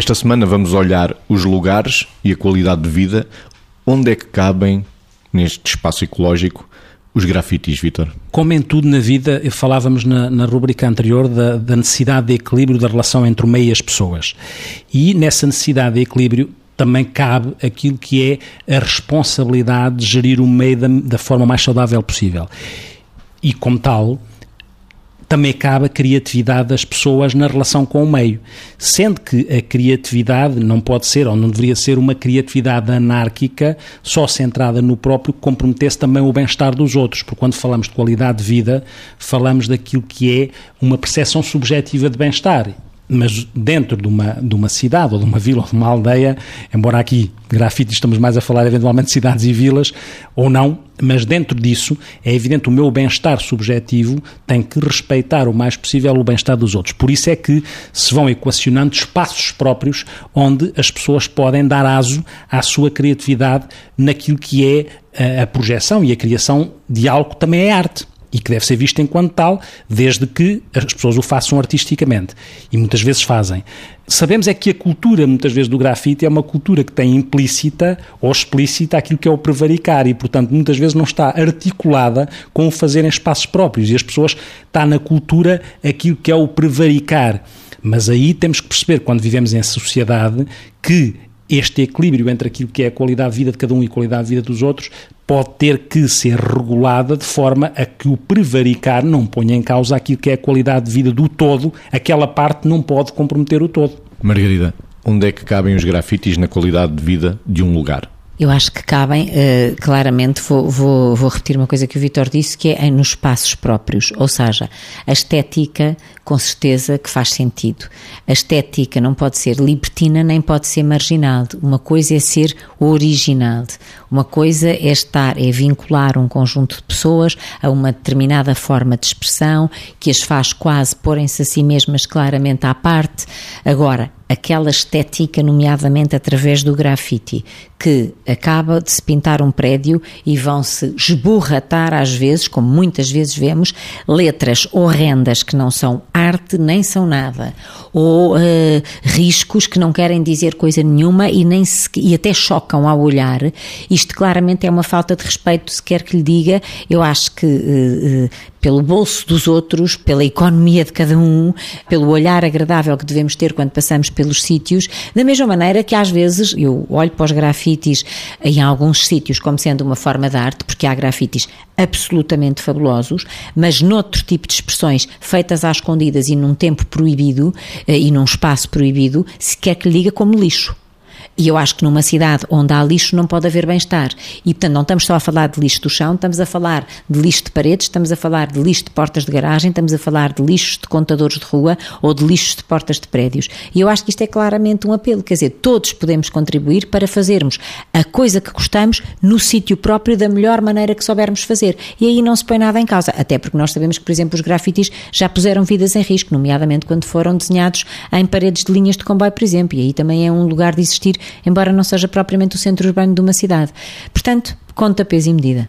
Esta semana vamos olhar os lugares e a qualidade de vida onde é que cabem neste espaço ecológico os grafites, Vitor? Como em tudo na vida, falávamos na, na rubrica anterior da, da, necessidade de equilíbrio da relação entre o meio e as pessoas. E nessa necessidade de equilíbrio também cabe aquilo que é a responsabilidade de gerir o meio da, da forma mais saudável possível. E como tal, também cabe a criatividade das pessoas na relação com o meio. Sendo que a criatividade não pode ser, ou não deveria ser, uma criatividade anárquica, só centrada no próprio, que comprometesse também o bem-estar dos outros. Porque quando falamos de qualidade de vida, falamos daquilo que é uma percepção subjetiva de bem-estar mas dentro de uma, de uma cidade, ou de uma vila, ou de uma aldeia, embora aqui grafite estamos mais a falar eventualmente de cidades e vilas, ou não, mas dentro disso é evidente o meu bem-estar subjetivo tem que respeitar o mais possível o bem-estar dos outros. Por isso é que se vão equacionando espaços próprios onde as pessoas podem dar aso à sua criatividade naquilo que é a, a projeção e a criação de algo que também é arte e que deve ser visto enquanto tal, desde que as pessoas o façam artisticamente. E muitas vezes fazem. Sabemos é que a cultura, muitas vezes, do grafite é uma cultura que tem implícita ou explícita aquilo que é o prevaricar e, portanto, muitas vezes não está articulada com o fazer em espaços próprios. E as pessoas está na cultura aquilo que é o prevaricar. Mas aí temos que perceber, quando vivemos em sociedade, que este equilíbrio entre aquilo que é a qualidade de vida de cada um e a qualidade de vida dos outros pode ter que ser regulada de forma a que o prevaricar não ponha em causa aquilo que é a qualidade de vida do todo, aquela parte não pode comprometer o todo. Margarida, onde é que cabem os grafites na qualidade de vida de um lugar? Eu acho que cabem, uh, claramente, vou, vou, vou, repetir uma coisa que o Vitor disse, que é nos espaços próprios, ou seja, a estética, com certeza que faz sentido. A estética não pode ser libertina nem pode ser marginal. Uma coisa é ser original, uma coisa é estar, é vincular um conjunto de pessoas a uma determinada forma de expressão que as faz quase porem-se a si mesmas claramente à parte. Agora, aquela estética, nomeadamente através do grafite, que acaba de se pintar um prédio e vão-se esborratar às vezes, como muitas vezes vemos, letras horrendas que não são arte nem são nada, ou uh, riscos que não querem dizer coisa nenhuma e, nem se, e até chocam ao olhar. Isto claramente é uma falta de respeito, se quer que lhe diga. Eu acho que uh, uh, pelo bolso dos outros, pela economia de cada um, pelo olhar agradável que devemos ter quando passamos pelos sítios, da mesma maneira que às vezes eu olho para os grafites em alguns sítios como sendo uma forma de arte, porque há grafites absolutamente fabulosos, mas noutro tipo de expressões feitas às escondidas e num tempo proibido eh, e num espaço proibido, se quer que lhe diga como lixo. E eu acho que numa cidade onde há lixo não pode haver bem-estar. E, portanto, não estamos só a falar de lixo do chão, estamos a falar de lixo de paredes, estamos a falar de lixo de portas de garagem, estamos a falar de lixos de contadores de rua ou de lixos de portas de prédios. E eu acho que isto é claramente um apelo. Quer dizer, todos podemos contribuir para fazermos a coisa que gostamos no sítio próprio da melhor maneira que soubermos fazer. E aí não se põe nada em causa. Até porque nós sabemos que, por exemplo, os grafitis já puseram vidas em risco, nomeadamente quando foram desenhados em paredes de linhas de comboio, por exemplo. E aí também é um lugar de existir embora não seja propriamente o centro urbano de uma cidade. Portanto, conta peso e medida.